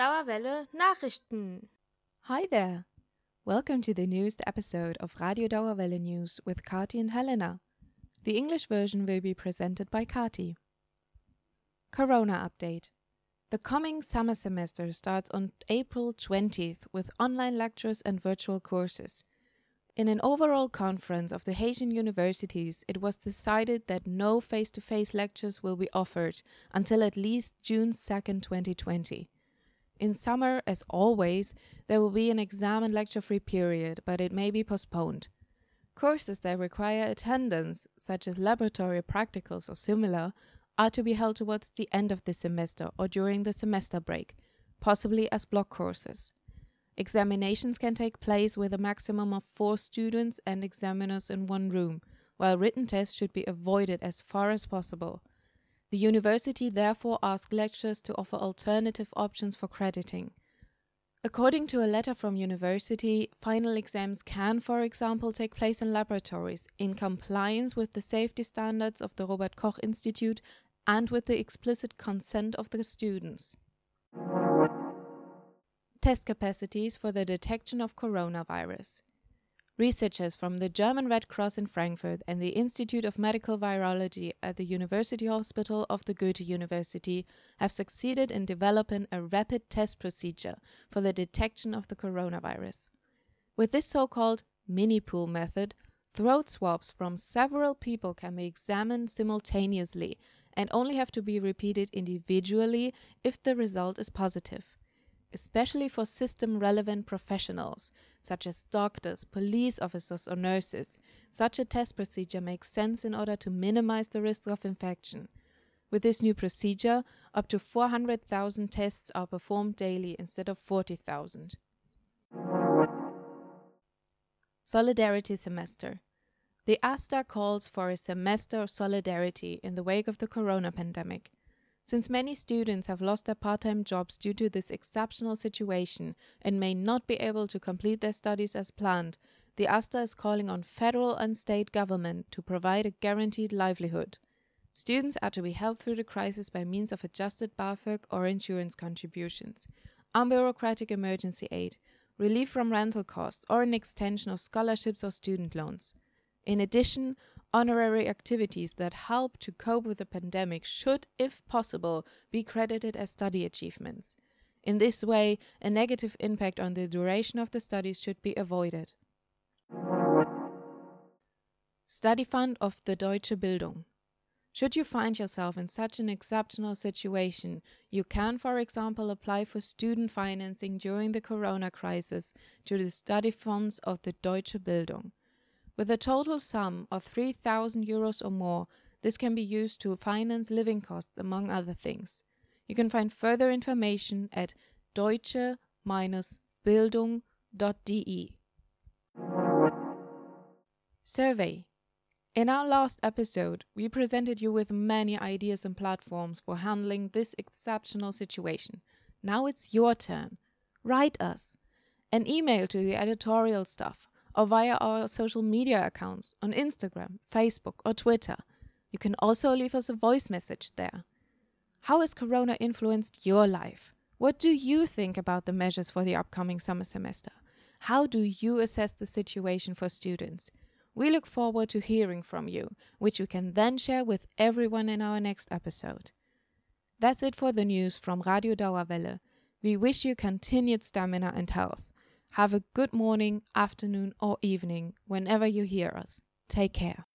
Dauerwelle Nachrichten. Hi there. Welcome to the newest episode of Radio Dauerwelle News with Kati and Helena. The English version will be presented by Kati. Corona update. The coming summer semester starts on April 20th with online lectures and virtual courses. In an overall conference of the Hessian universities, it was decided that no face to face lectures will be offered until at least June 2nd, 2020. In summer, as always, there will be an exam and lecture free period, but it may be postponed. Courses that require attendance, such as laboratory practicals or similar, are to be held towards the end of the semester or during the semester break, possibly as block courses. Examinations can take place with a maximum of four students and examiners in one room, while written tests should be avoided as far as possible. The university therefore asked lecturers to offer alternative options for crediting. According to a letter from university, final exams can, for example, take place in laboratories in compliance with the safety standards of the Robert Koch Institute and with the explicit consent of the students. Test capacities for the detection of coronavirus. Researchers from the German Red Cross in Frankfurt and the Institute of Medical Virology at the University Hospital of the Goethe University have succeeded in developing a rapid test procedure for the detection of the coronavirus. With this so called mini pool method, throat swabs from several people can be examined simultaneously and only have to be repeated individually if the result is positive especially for system relevant professionals, such as doctors, police officers, or nurses. Such a test procedure makes sense in order to minimize the risk of infection. With this new procedure, up to 400,000 tests are performed daily instead of 40,000. Solidarity Semester The AStA calls for a semester of solidarity in the wake of the corona pandemic. Since many students have lost their part time jobs due to this exceptional situation and may not be able to complete their studies as planned, the AStA is calling on federal and state government to provide a guaranteed livelihood. Students are to be helped through the crisis by means of adjusted BAföG or insurance contributions, unbureaucratic emergency aid, relief from rental costs, or an extension of scholarships or student loans. In addition, honorary activities that help to cope with the pandemic should, if possible, be credited as study achievements. In this way, a negative impact on the duration of the studies should be avoided. Study Fund of the Deutsche Bildung. Should you find yourself in such an exceptional situation, you can, for example, apply for student financing during the corona crisis to the study funds of the Deutsche Bildung. With a total sum of 3,000 euros or more, this can be used to finance living costs, among other things. You can find further information at deutsche-bildung.de. Survey In our last episode, we presented you with many ideas and platforms for handling this exceptional situation. Now it's your turn. Write us an email to the editorial staff or via our social media accounts on Instagram, Facebook, or Twitter. You can also leave us a voice message there. How has Corona influenced your life? What do you think about the measures for the upcoming summer semester? How do you assess the situation for students? We look forward to hearing from you, which we can then share with everyone in our next episode. That's it for the news from Radio Dauerwelle. We wish you continued stamina and health. Have a good morning, afternoon, or evening whenever you hear us. Take care.